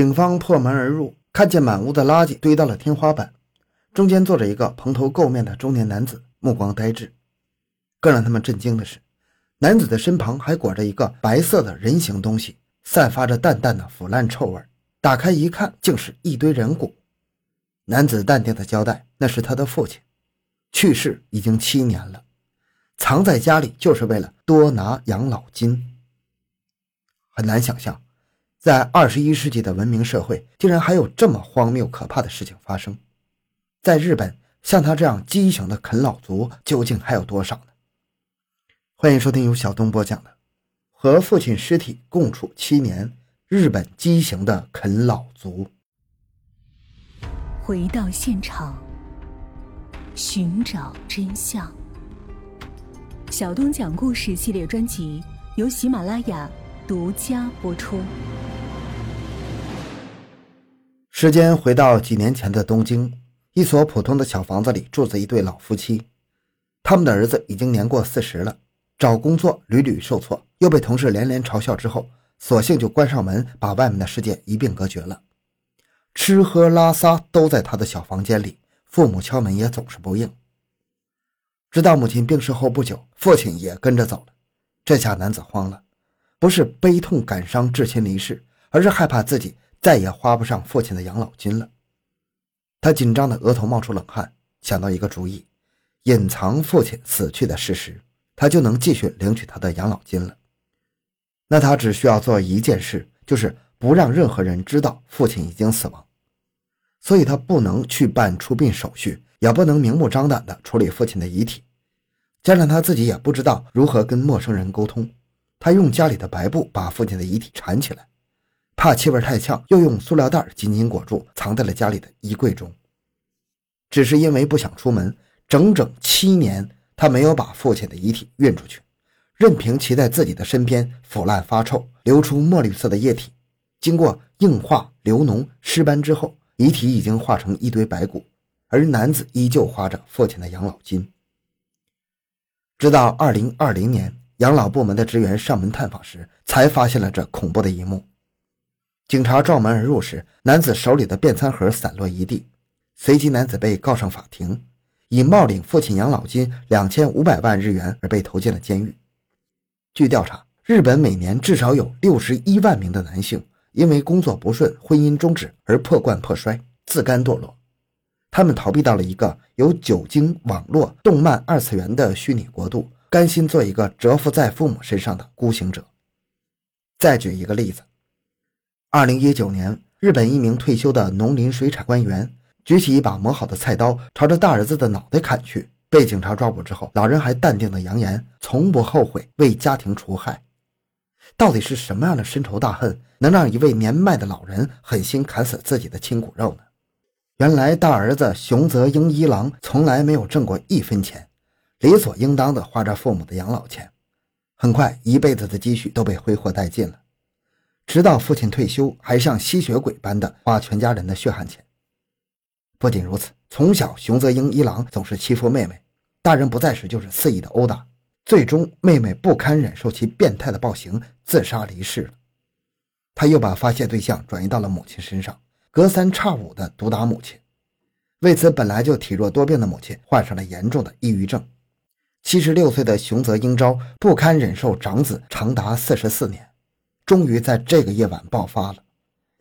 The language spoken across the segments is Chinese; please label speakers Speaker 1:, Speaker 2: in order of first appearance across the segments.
Speaker 1: 警方破门而入，看见满屋的垃圾堆到了天花板，中间坐着一个蓬头垢面的中年男子，目光呆滞。更让他们震惊的是，男子的身旁还裹着一个白色的人形东西，散发着淡淡的腐烂臭味。打开一看，竟是一堆人骨。男子淡定的交代：“那是他的父亲，去世已经七年了，藏在家里就是为了多拿养老金。”很难想象。在二十一世纪的文明社会，竟然还有这么荒谬可怕的事情发生。在日本，像他这样畸形的啃老族究竟还有多少呢？欢迎收听由小东播讲的《和父亲尸体共处七年：日本畸形的啃老族》。
Speaker 2: 回到现场，寻找真相。小东讲故事系列专辑由喜马拉雅独家播出。
Speaker 1: 时间回到几年前的东京，一所普通的小房子里住着一对老夫妻。他们的儿子已经年过四十了，找工作屡屡受挫，又被同事连连嘲笑，之后索性就关上门，把外面的世界一并隔绝了。吃喝拉撒都在他的小房间里，父母敲门也总是不应。直到母亲病逝后不久，父亲也跟着走了。这下男子慌了，不是悲痛感伤至亲离世，而是害怕自己。再也花不上父亲的养老金了，他紧张的额头冒出冷汗，想到一个主意，隐藏父亲死去的事实，他就能继续领取他的养老金了。那他只需要做一件事，就是不让任何人知道父亲已经死亡。所以他不能去办出殡手续，也不能明目张胆的处理父亲的遗体，加上他自己也不知道如何跟陌生人沟通，他用家里的白布把父亲的遗体缠起来。怕气味太呛，又用塑料袋紧紧裹住，藏在了家里的衣柜中。只是因为不想出门，整整七年，他没有把父亲的遗体运出去，任凭其在自己的身边腐烂发臭，流出墨绿色的液体。经过硬化、流脓、尸斑之后，遗体已经化成一堆白骨，而男子依旧花着父亲的养老金。直到二零二零年，养老部门的职员上门探访时，才发现了这恐怖的一幕。警察撞门而入时，男子手里的便餐盒散落一地。随即，男子被告上法庭，以冒领父亲养老金两千五百万日元而被投进了监狱。据调查，日本每年至少有六十一万名的男性因为工作不顺、婚姻终止而破罐破摔、自甘堕落。他们逃避到了一个有酒精、网络、动漫二次元的虚拟国度，甘心做一个蛰伏在父母身上的孤行者。再举一个例子。二零一九年，日本一名退休的农林水产官员举起一把磨好的菜刀，朝着大儿子的脑袋砍去。被警察抓捕之后，老人还淡定地扬言从不后悔为家庭除害。到底是什么样的深仇大恨，能让一位年迈的老人狠心砍死自己的亲骨肉呢？原来大儿子熊泽英一郎从来没有挣过一分钱，理所应当地花着父母的养老钱，很快一辈子的积蓄都被挥霍殆尽了。直到父亲退休，还像吸血鬼般的花全家人的血汗钱。不仅如此，从小熊泽英一郎总是欺负妹妹，大人不在时就是肆意的殴打，最终妹妹不堪忍受其变态的暴行，自杀离世了。他又把发泄对象转移到了母亲身上，隔三差五的毒打母亲。为此，本来就体弱多病的母亲患上了严重的抑郁症。七十六岁的熊泽英昭不堪忍受长子长达四十四年。终于在这个夜晚爆发了，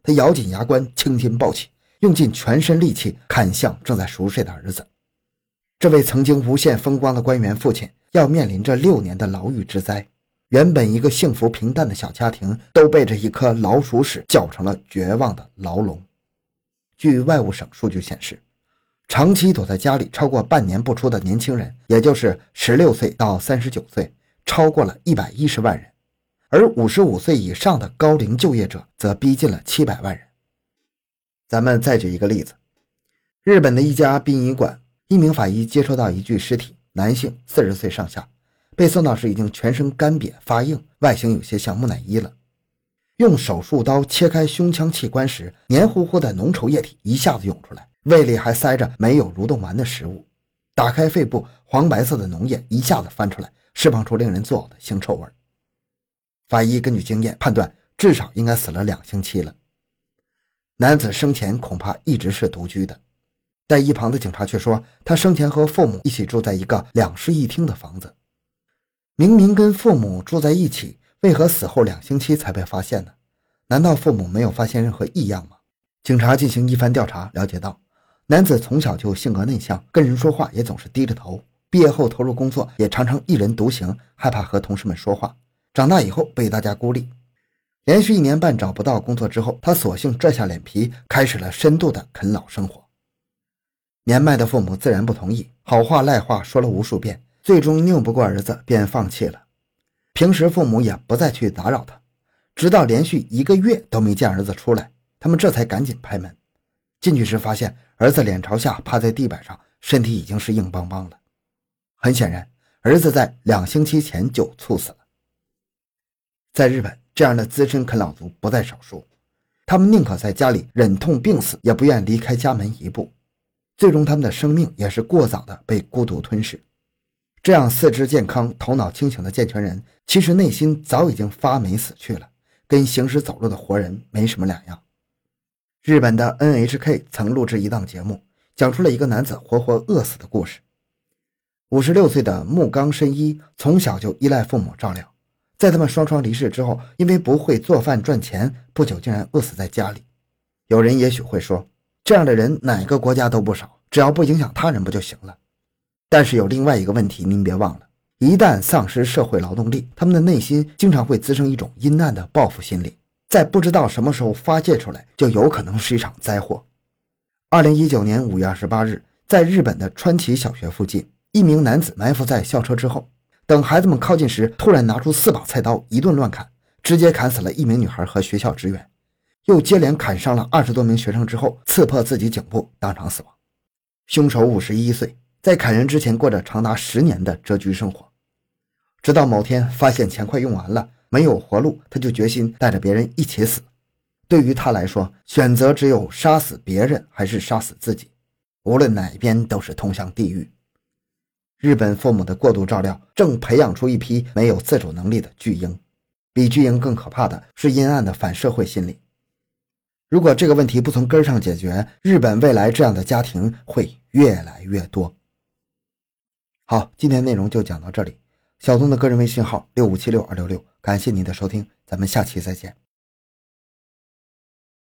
Speaker 1: 他咬紧牙关，青筋暴起，用尽全身力气砍向正在熟睡的儿子。这位曾经无限风光的官员父亲要面临着六年的牢狱之灾。原本一个幸福平淡的小家庭，都被这一颗老鼠屎搅成了绝望的牢笼。据外务省数据显示，长期躲在家里超过半年不出的年轻人，也就是十六岁到三十九岁，超过了一百一十万人。而五十五岁以上的高龄就业者则逼近了七百万人。咱们再举一个例子：日本的一家殡仪馆，一名法医接收到一具尸体，男性，四十岁上下，被送到时已经全身干瘪发硬，外形有些像木乃伊了。用手术刀切开胸腔器官时，黏糊糊的浓稠液体一下子涌出来，胃里还塞着没有蠕动完的食物。打开肺部，黄白色的脓液一下子翻出来，释放出令人作呕的腥臭味。法医根据经验判断，至少应该死了两星期了。男子生前恐怕一直是独居的。但一旁的警察却说，他生前和父母一起住在一个两室一厅的房子。明明跟父母住在一起，为何死后两星期才被发现呢？难道父母没有发现任何异样吗？警察进行一番调查，了解到，男子从小就性格内向，跟人说话也总是低着头。毕业后投入工作，也常常一人独行，害怕和同事们说话。长大以后被大家孤立，连续一年半找不到工作之后，他索性拽下脸皮，开始了深度的啃老生活。年迈的父母自然不同意，好话赖话说了无数遍，最终拗不过儿子，便放弃了。平时父母也不再去打扰他，直到连续一个月都没见儿子出来，他们这才赶紧拍门。进去时发现儿子脸朝下趴在地板上，身体已经是硬邦邦的。很显然，儿子在两星期前就猝死了。在日本，这样的资深啃老族不在少数，他们宁可在家里忍痛病死，也不愿离开家门一步。最终，他们的生命也是过早的被孤独吞噬。这样四肢健康、头脑清醒的健全人，其实内心早已经发霉死去了，跟行尸走肉的活人没什么两样。日本的 NHK 曾录制一档节目，讲出了一个男子活活饿死的故事。五十六岁的木冈伸一从小就依赖父母照料，在他们双双离世之后，因为不会做饭赚钱，不久竟然饿死在家里。有人也许会说。这样的人哪个国家都不少，只要不影响他人不就行了？但是有另外一个问题，您别忘了，一旦丧失社会劳动力，他们的内心经常会滋生一种阴暗的报复心理，在不知道什么时候发泄出来，就有可能是一场灾祸。二零一九年五月二十八日，在日本的川崎小学附近，一名男子埋伏在校车之后，等孩子们靠近时，突然拿出四把菜刀，一顿乱砍，直接砍死了一名女孩和学校职员。又接连砍伤了二十多名学生之后，刺破自己颈部，当场死亡。凶手五十一岁，在砍人之前过着长达十年的蛰居生活，直到某天发现钱快用完了，没有活路，他就决心带着别人一起死。对于他来说，选择只有杀死别人还是杀死自己，无论哪边都是通向地狱。日本父母的过度照料，正培养出一批没有自主能力的巨婴。比巨婴更可怕的是阴暗的反社会心理。如果这个问题不从根上解决，日本未来这样的家庭会越来越多。好，今天内容就讲到这里。小东的个人微信号六五七六二六六，感谢您的收听，咱们下期再见。